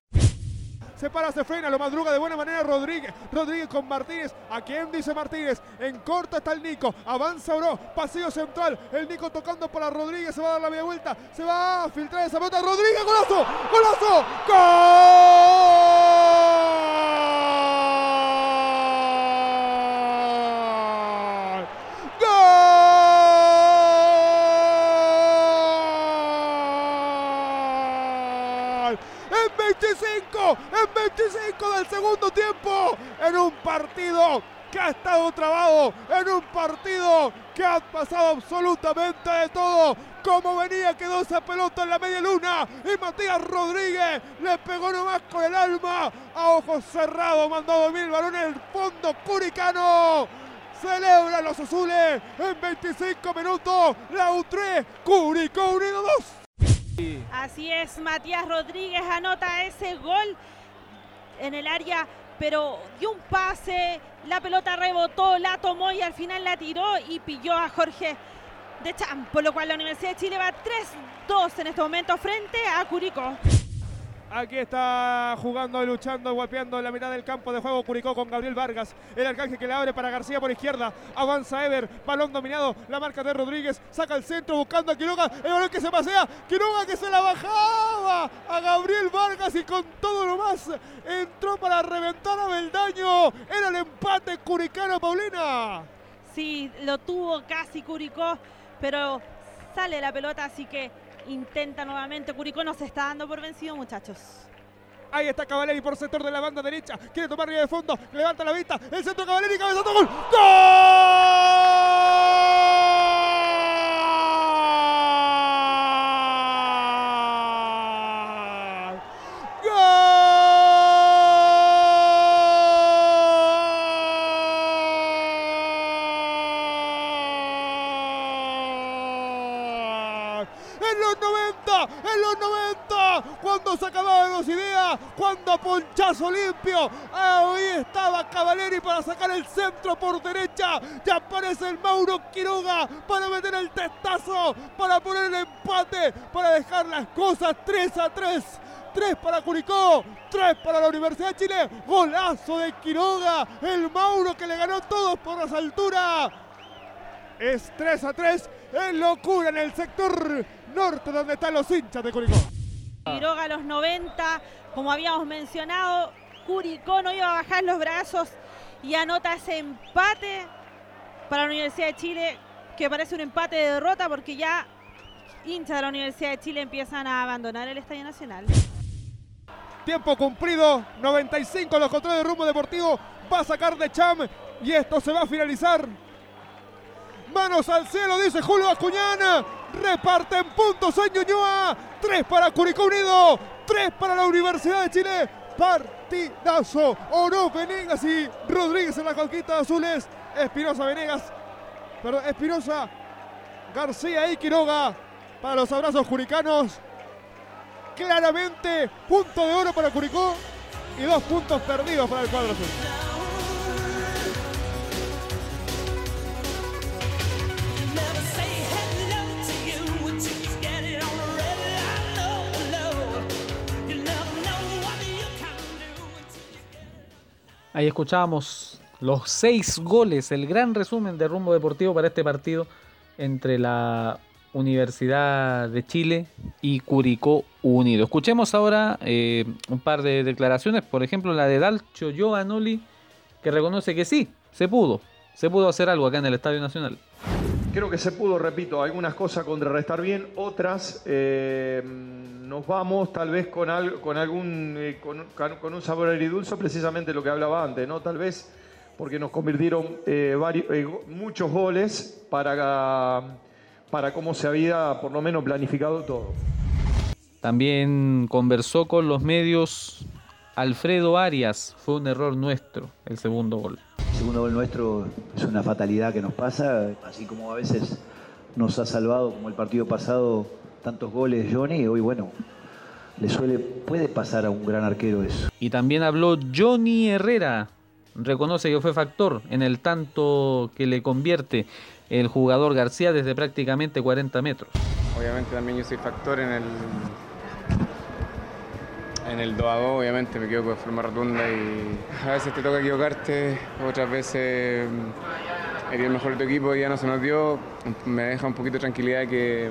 Se para, se frena, lo madruga de buena manera Rodríguez. Rodríguez con Martínez. ¿A quién dice Martínez? En corta está el Nico. Avanza Oro. Pasillo central. El Nico tocando para Rodríguez. Se va a dar la media vuelta. Se va a filtrar esa pelota. Rodríguez, golazo. Golazo. ¡Gol! ¡Gol! En 25, en 25 del segundo tiempo, en un partido que ha estado trabado, en un partido que ha pasado absolutamente de todo. Como venía, quedó esa pelota en la media luna y Matías Rodríguez le pegó nomás con el alma a ojos cerrados, mandó a dormir el balón en el fondo curicano. Celebran los azules en 25 minutos. La U3, Curicó Unido 2. Así es, Matías Rodríguez anota ese gol en el área, pero dio un pase, la pelota rebotó, la tomó y al final la tiró y pilló a Jorge de Champ, por lo cual la Universidad de Chile va 3-2 en este momento frente a Curicó. Aquí está jugando, luchando, golpeando en la mitad del campo de juego Curicó con Gabriel Vargas. El arcángel que le abre para García por izquierda. Avanza Ever, balón dominado. La marca de Rodríguez. Saca el centro buscando a Quiroga. El balón que se pasea. Quiroga que se la bajaba a Gabriel Vargas y con todo lo más entró para reventar a Beldaño. Era el empate curicano, Paulina. Sí, lo tuvo casi Curicó, pero sale la pelota, así que intenta nuevamente. Curicó no se está dando por vencido, muchachos. Ahí está Cavaleri por sector de la banda derecha. Quiere tomar línea de fondo. Levanta la vista. El centro Cavaleri. Cabezazo. Gol. ¡Gol! En los 90, en los 90, cuando se acababan las ideas, cuando a ponchazo ahí estaba Cavaleri para sacar el centro por derecha, ya aparece el Mauro Quiroga para meter el testazo, para poner el empate, para dejar las cosas 3 a 3. 3 para Curicó, 3 para la Universidad de Chile, golazo de Quiroga, el Mauro que le ganó todos por las alturas. Es 3 a 3, es locura en el sector norte donde están los hinchas de Curicó. Quiroga a los 90, como habíamos mencionado, Curicó no iba a bajar los brazos y anota ese empate para la Universidad de Chile, que parece un empate de derrota porque ya hinchas de la Universidad de Chile empiezan a abandonar el Estadio Nacional. Tiempo cumplido, 95 los controles de rumbo deportivo, va a sacar de Cham y esto se va a finalizar. Manos al cielo, dice Julio Acuñana. Reparten puntos en Ñuñoa. Tres para Curicó Unido. Tres para la Universidad de Chile. Partidazo. Oro Venegas y Rodríguez en la conquista de azules. Espinosa Venegas. Perdón, Espinosa. García y Quiroga. Para los abrazos curicanos. Claramente, punto de oro para Curicó. Y dos puntos perdidos para el cuadro azul. Ahí escuchábamos los seis goles, el gran resumen de rumbo deportivo para este partido entre la Universidad de Chile y Curicó Unido. Escuchemos ahora eh, un par de declaraciones, por ejemplo la de Dalcio Giovanoli, que reconoce que sí, se pudo, se pudo hacer algo acá en el Estadio Nacional. Creo que se pudo, repito, algunas cosas contrarrestar bien, otras eh, nos vamos tal vez con, al- con algún eh, con, un sabor agridulce, precisamente lo que hablaba antes, ¿no? Tal vez porque nos convirtieron eh, vari- eh, muchos goles para, para cómo se había por lo menos planificado todo. También conversó con los medios Alfredo Arias, fue un error nuestro el segundo gol. Segundo gol nuestro es una fatalidad que nos pasa, así como a veces nos ha salvado, como el partido pasado, tantos goles Johnny, hoy bueno, le suele, puede pasar a un gran arquero eso. Y también habló Johnny Herrera. Reconoce que fue factor en el tanto que le convierte el jugador García desde prácticamente 40 metros. Obviamente también yo soy factor en el en el 2 a 2, obviamente me equivoco de forma rotunda y *laughs* a veces te toca equivocarte, otras veces mm, eres el mejor de tu equipo y ya no se nos dio. Me deja un poquito de tranquilidad que,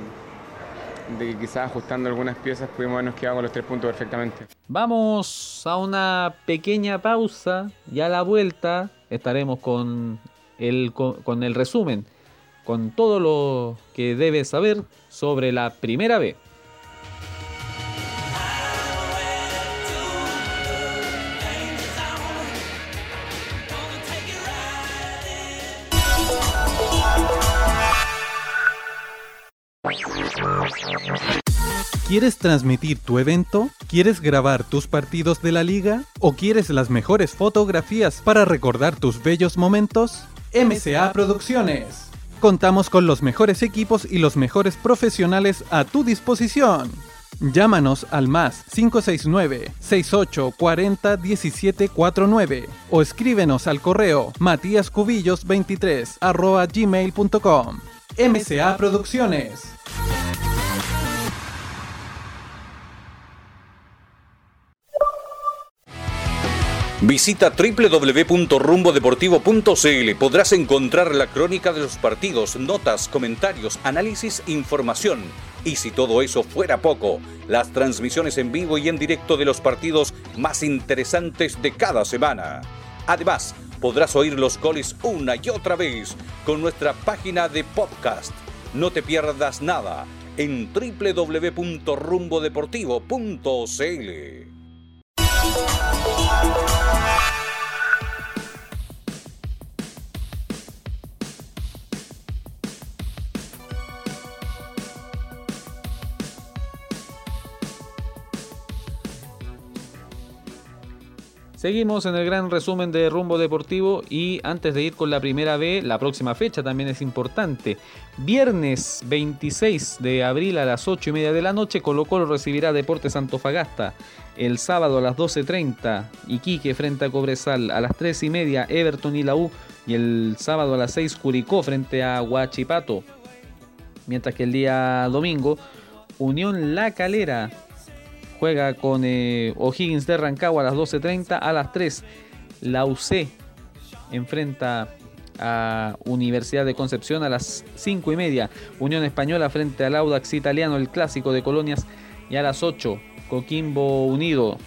de que quizás ajustando algunas piezas pudimos habernos quedado con los tres puntos perfectamente. Vamos a una pequeña pausa y a la vuelta estaremos con el, con, el resumen, con todo lo que debes saber sobre la primera B. ¿Quieres transmitir tu evento? ¿Quieres grabar tus partidos de la liga? ¿O quieres las mejores fotografías para recordar tus bellos momentos? MCA Producciones. Contamos con los mejores equipos y los mejores profesionales a tu disposición. Llámanos al más 569 6840 1749 o escríbenos al correo matíascubillos23 arroba gmail.com. MCA Producciones. Visita www.rumbodeportivo.cl. Podrás encontrar la crónica de los partidos, notas, comentarios, análisis, información. Y si todo eso fuera poco, las transmisiones en vivo y en directo de los partidos más interesantes de cada semana. Además, podrás oír los goles una y otra vez con nuestra página de podcast. No te pierdas nada en www.rumbodeportivo.cl. Seguimos en el gran resumen de Rumbo Deportivo y antes de ir con la primera B, la próxima fecha también es importante. Viernes 26 de abril a las 8 y media de la noche, Colo Colo recibirá Deportes Antofagasta. El sábado a las 12.30, Iquique frente a Cobresal. A las 3 y media, Everton y la U. Y el sábado a las 6, Curicó frente a Huachipato. Mientras que el día domingo, Unión La Calera juega con eh, O'Higgins de Rancagua a las 12.30. A las 3, la UC enfrenta a Universidad de Concepción a las 5 y media. Unión Española frente al Audax Italiano, el clásico de Colonias. Y a las 8, Coquimbo Unido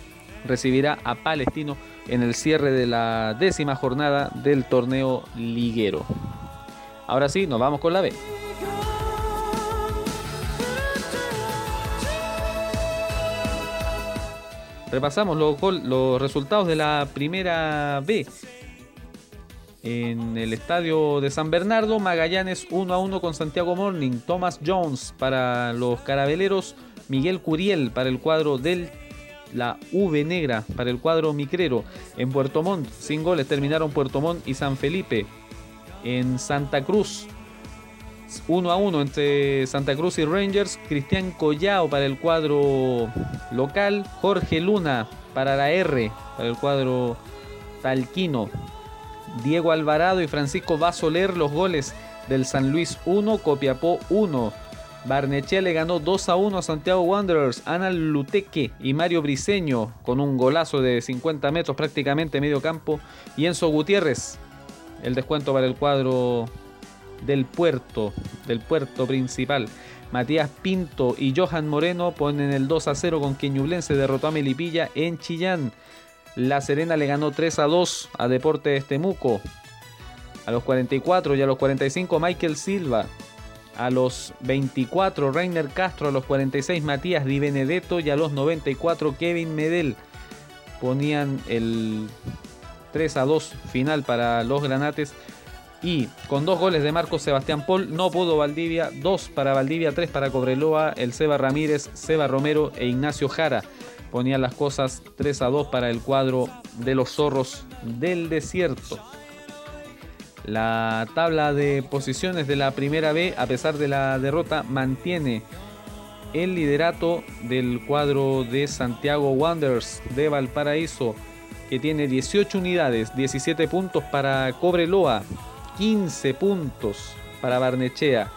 recibirá a Palestino en el cierre de la décima jornada del torneo liguero. Ahora sí, nos vamos con la B. Repasamos los, resultados de la primera B. En el estadio de San Bernardo, Magallanes 1 a 1 con Santiago Morning. Thomas Jones para los carabeleros. Miguel Curiel para el cuadro del la V negra para el cuadro micrero. En Puerto Montt, sin goles terminaron Puerto Montt y San Felipe. En Santa Cruz, 1 a 1 entre Santa Cruz y Rangers. Cristian Collao para el cuadro local. Jorge Luna para la R, para el cuadro talquino. Diego Alvarado y Francisco Basoler los goles del San Luis 1, Copiapó 1. Barnechea le ganó 2 a 1 a Santiago Wanderers. Ana Luteque y Mario Briseño con un golazo de 50 metros prácticamente medio campo. Y Enzo Gutiérrez, el descuento para el cuadro del puerto, del puerto principal. Matías Pinto y Johan Moreno ponen el 2 a 0 con que Ñublense derrotó a Melipilla en Chillán. La Serena le ganó 3 a 2 a Deportes Temuco. A los 44 y a los 45 Michael Silva. A los 24 Reiner Castro. A los 46 Matías Di Benedetto. Y a los 94 Kevin Medel. Ponían el 3 a 2 final para los granates. Y con dos goles de Marcos Sebastián Paul no pudo Valdivia, dos para Valdivia, tres para Cobreloa, el Seba Ramírez, Seba Romero e Ignacio Jara. Ponían las cosas 3 a 2 para el cuadro de los zorros del desierto. La tabla de posiciones de la primera B, a pesar de la derrota, mantiene el liderato del cuadro de Santiago Wanderers de Valparaíso, que tiene 18 unidades, 17 puntos para Cobreloa, 15 puntos para Barnechea,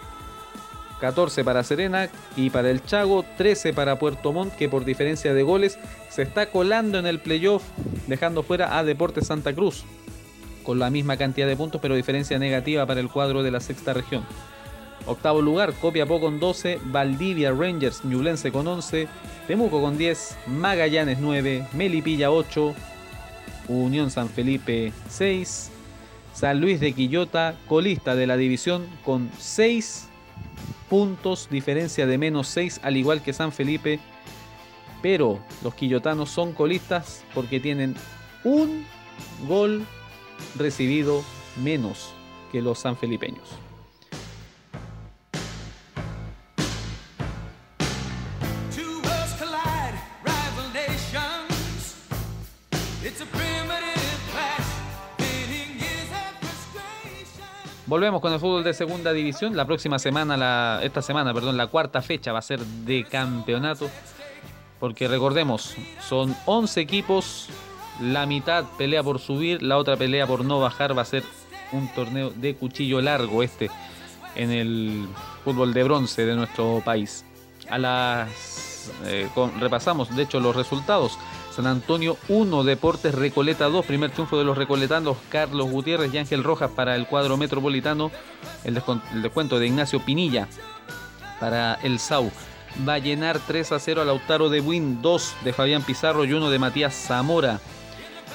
14 para Serena y para el Chago 13 para Puerto Montt que por diferencia de goles se está colando en el playoff dejando fuera a Deportes Santa Cruz con la misma cantidad de puntos pero diferencia negativa para el cuadro de la sexta región. Octavo lugar, Copiapó con 12, Valdivia Rangers Ñublense con 11, Temuco con 10, Magallanes 9, Melipilla 8, Unión San Felipe 6, San Luis de Quillota, colista de la división con 6 puntos, diferencia de menos 6, al igual que San Felipe. Pero los quillotanos son colistas porque tienen un gol recibido menos que los sanfelipeños. Volvemos con el fútbol de segunda división. La próxima semana, la, esta semana, perdón, la cuarta fecha va a ser de campeonato. Porque recordemos, son 11 equipos, la mitad pelea por subir, la otra pelea por no bajar. Va a ser un torneo de cuchillo largo este en el fútbol de bronce de nuestro país. A las eh, repasamos, de hecho, los resultados. San Antonio 1, Deportes Recoleta 2, primer triunfo de los recoletanos, Carlos Gutiérrez y Ángel Rojas para el cuadro metropolitano, el, descuento de Ignacio Pinilla para el SAU. Va a llenar 3 a 0 a Lautaro de Win, 2 de Fabián Pizarro y 1 de Matías Zamora.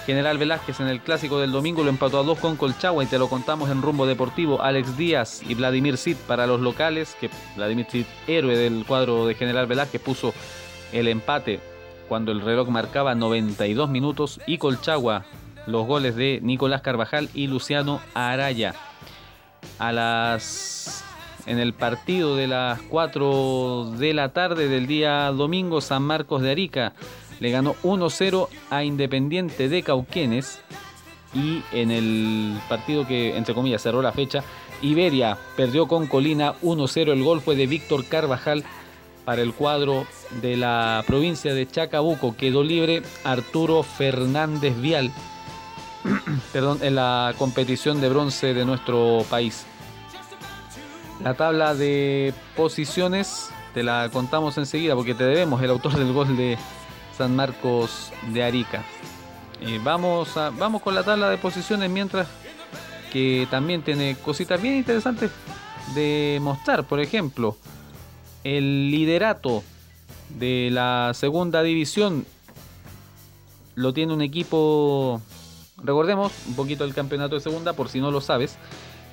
General Velázquez en el clásico del domingo lo empató a dos con Colchagua y te lo contamos en rumbo deportivo. Alex Díaz y Vladimir Sid para los locales, que Vladimir Sid, héroe del cuadro de General Velázquez, puso el empate cuando el reloj marcaba 92 minutos y Colchagua los goles de Nicolás Carvajal y Luciano Araya. A las en el partido de las 4 de la tarde del día domingo San Marcos de Arica le ganó 1-0 a Independiente de Cauquenes y en el partido que entre comillas cerró la fecha Iberia perdió con Colina 1-0 el gol fue de Víctor Carvajal para el cuadro de la provincia de Chacabuco quedó libre Arturo Fernández Vial *clears throat* perdón, en la competición de bronce de nuestro país. La tabla de posiciones te la contamos enseguida porque te debemos el autor del gol de San Marcos de Arica. Eh, vamos, a, vamos con la tabla de posiciones mientras que también tiene cositas bien interesantes de mostrar. Por ejemplo, el liderato de la segunda división lo tiene un equipo Recordemos un poquito el campeonato de segunda, por si no lo sabes.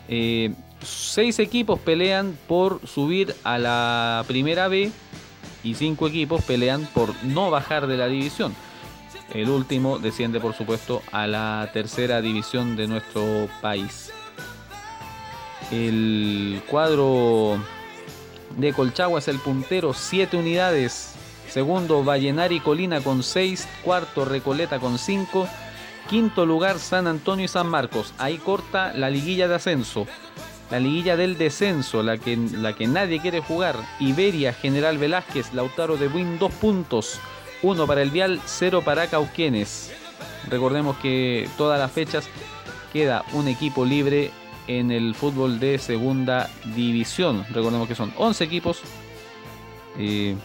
Eh, seis equipos pelean por subir a la primera B y cinco equipos pelean por no bajar de la división. El último desciende, por supuesto, a la tercera división de nuestro país. El cuadro de Colchagua es el puntero, 7 unidades. Segundo, Vallenar y Colina con 6. Cuarto, Recoleta con 5 Quinto lugar San Antonio y San Marcos. Ahí corta la liguilla de ascenso. La liguilla del descenso, la que, la que nadie quiere jugar. Iberia, General Velázquez, Lautaro de Buin, dos puntos. Uno para el Vial, cero para Cauquenes. Recordemos que todas las fechas queda un equipo libre en el fútbol de segunda división. Recordemos que son 11 equipos. Eh,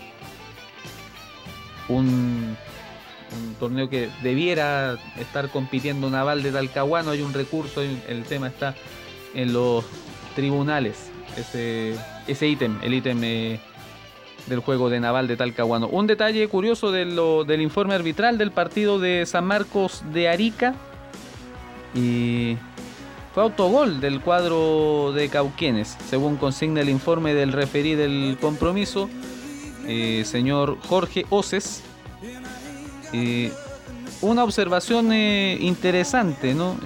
un torneo que debiera estar compitiendo Naval de Talcahuano, hay un recurso, el tema está en los tribunales, ese, ese ítem, el ítem eh, del juego de Naval de Talcahuano. Un detalle curioso del informe arbitral del partido de San Marcos de Arica, y fue autogol del cuadro de Cauquenes, según consigna el informe del referí del compromiso, eh, señor Jorge Oces eh, una observación eh, interesante, ¿no?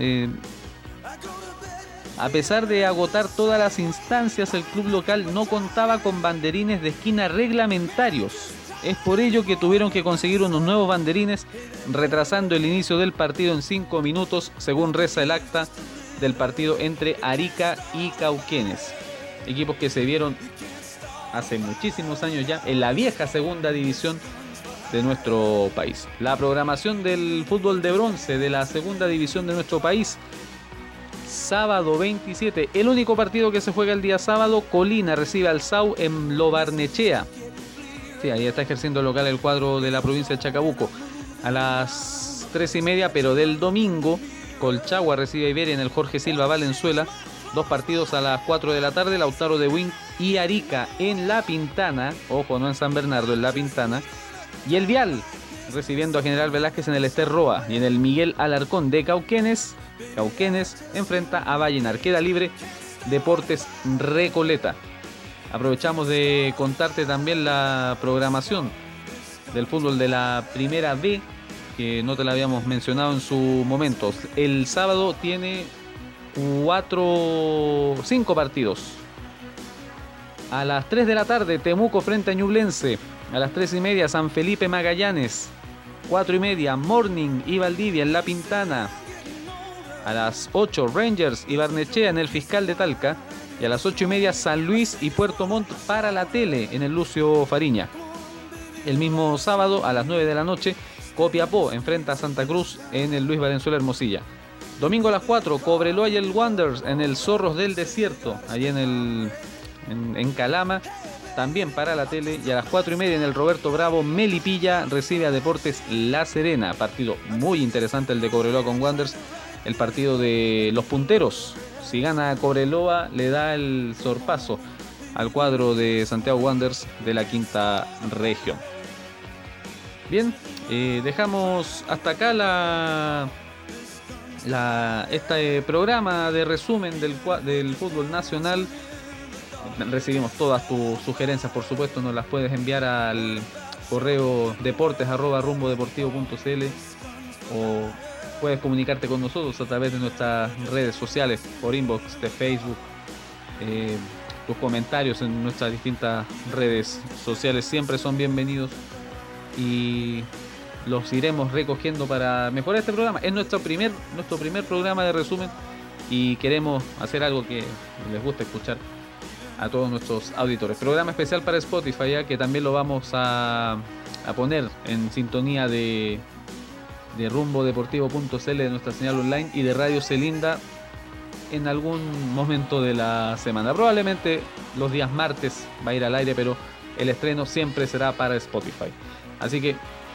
A pesar de agotar todas las instancias, el club local no contaba con banderines de esquina reglamentarios. Es por ello que tuvieron que conseguir unos nuevos banderines, retrasando el inicio del partido en cinco minutos, según reza el acta del partido entre Arica y Cauquenes. Equipos que se vieron hace muchísimos años ya en la vieja segunda división de nuestro país. La programación del fútbol de bronce de la segunda división de nuestro país. Sábado 27, el único partido que se juega el día sábado, Colina recibe al SAU en Lobarnechea. Sí, ahí está ejerciendo local el cuadro de la provincia de Chacabuco. A las 3 y media, pero del domingo, Colchagua recibe a Iberia en el Jorge Silva Valenzuela. Dos partidos a las 4 de la tarde, Lautaro de Win y Arica en La Pintana. Ojo, no en San Bernardo, en La Pintana. Y el Vial recibiendo a General Velázquez en el Ester Roa y en el Miguel Alarcón de Cauquenes. Cauquenes enfrenta a Vallenar. Queda libre Deportes Recoleta. Aprovechamos de contarte también la programación del fútbol de la primera B, que no te la habíamos mencionado en su momento. El sábado tiene cuatro, cinco partidos. A las 3 de la tarde, Temuco frente a Ñublense. A las 3 y media, San Felipe Magallanes. 4 y media, Morning y Valdivia en La Pintana. A las 8, Rangers y Barnechea en el Fiscal de Talca. Y a las 8 y media, San Luis y Puerto Montt para la tele en el Lucio Fariña. El mismo sábado, a las 9 de la noche, Copiapó enfrenta a Santa Cruz en el Luis Valenzuela Hermosilla. Domingo a las 4, Cobreloa y el Wanderers en el Zorros del Desierto, allí en, el, en Calama también para la tele. Y a las 4 y media en el Roberto Bravo, Melipilla recibe a Deportes La Serena. Partido muy interesante el de Cobreloa con Wanderers. El partido de los punteros. Si gana Cobreloa, le da el sorpaso al cuadro de Santiago Wanderers de la quinta región. Bien, eh, dejamos hasta acá la la, este programa de resumen del, del fútbol nacional. Recibimos todas tus sugerencias, por supuesto, nos las puedes enviar al correo deportes arroba rumbodeportivo.cl o puedes comunicarte con nosotros a través de nuestras redes sociales, por inbox de Facebook. eh, tus comentarios en nuestras distintas redes sociales siempre son bienvenidos y los iremos recogiendo para mejorar este programa. Es nuestro primer, nuestro primer programa de resumen y queremos hacer algo que les guste escuchar a todos nuestros auditores. Programa especial para Spotify, ya que también lo vamos a, a poner en sintonía de, de rumbodeportivo.cl de nuestra señal online y de Radio Celinda en algún momento de la semana. Probablemente los días martes va a ir al aire, pero el estreno siempre será para Spotify. Así que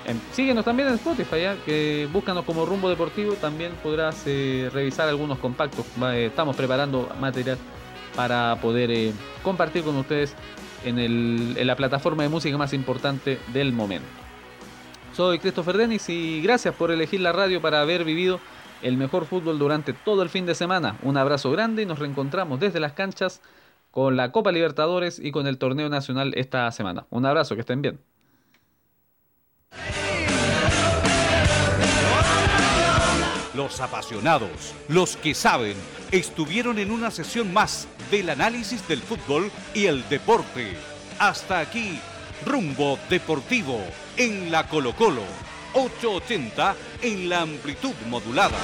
em, síguenos también en Spotify, ¿ya? que búscanos como Rumbo Deportivo. También podrás eh, revisar algunos compactos. Eh, estamos preparando material para poder eh, compartir con ustedes en, en la plataforma de música más importante del momento. Soy Christopher Denis y gracias por elegir la radio para haber vivido el mejor fútbol durante todo el fin de semana. Un abrazo grande y nos reencontramos desde las canchas con la Copa Libertadores y con el torneo nacional esta semana. Un abrazo, que estén bien. Los apasionados, los que saben, estuvieron en una sesión más del análisis del fútbol y el deporte. Hasta aquí, rumbo deportivo en la Colo Colo, 880 en la amplitud modulada.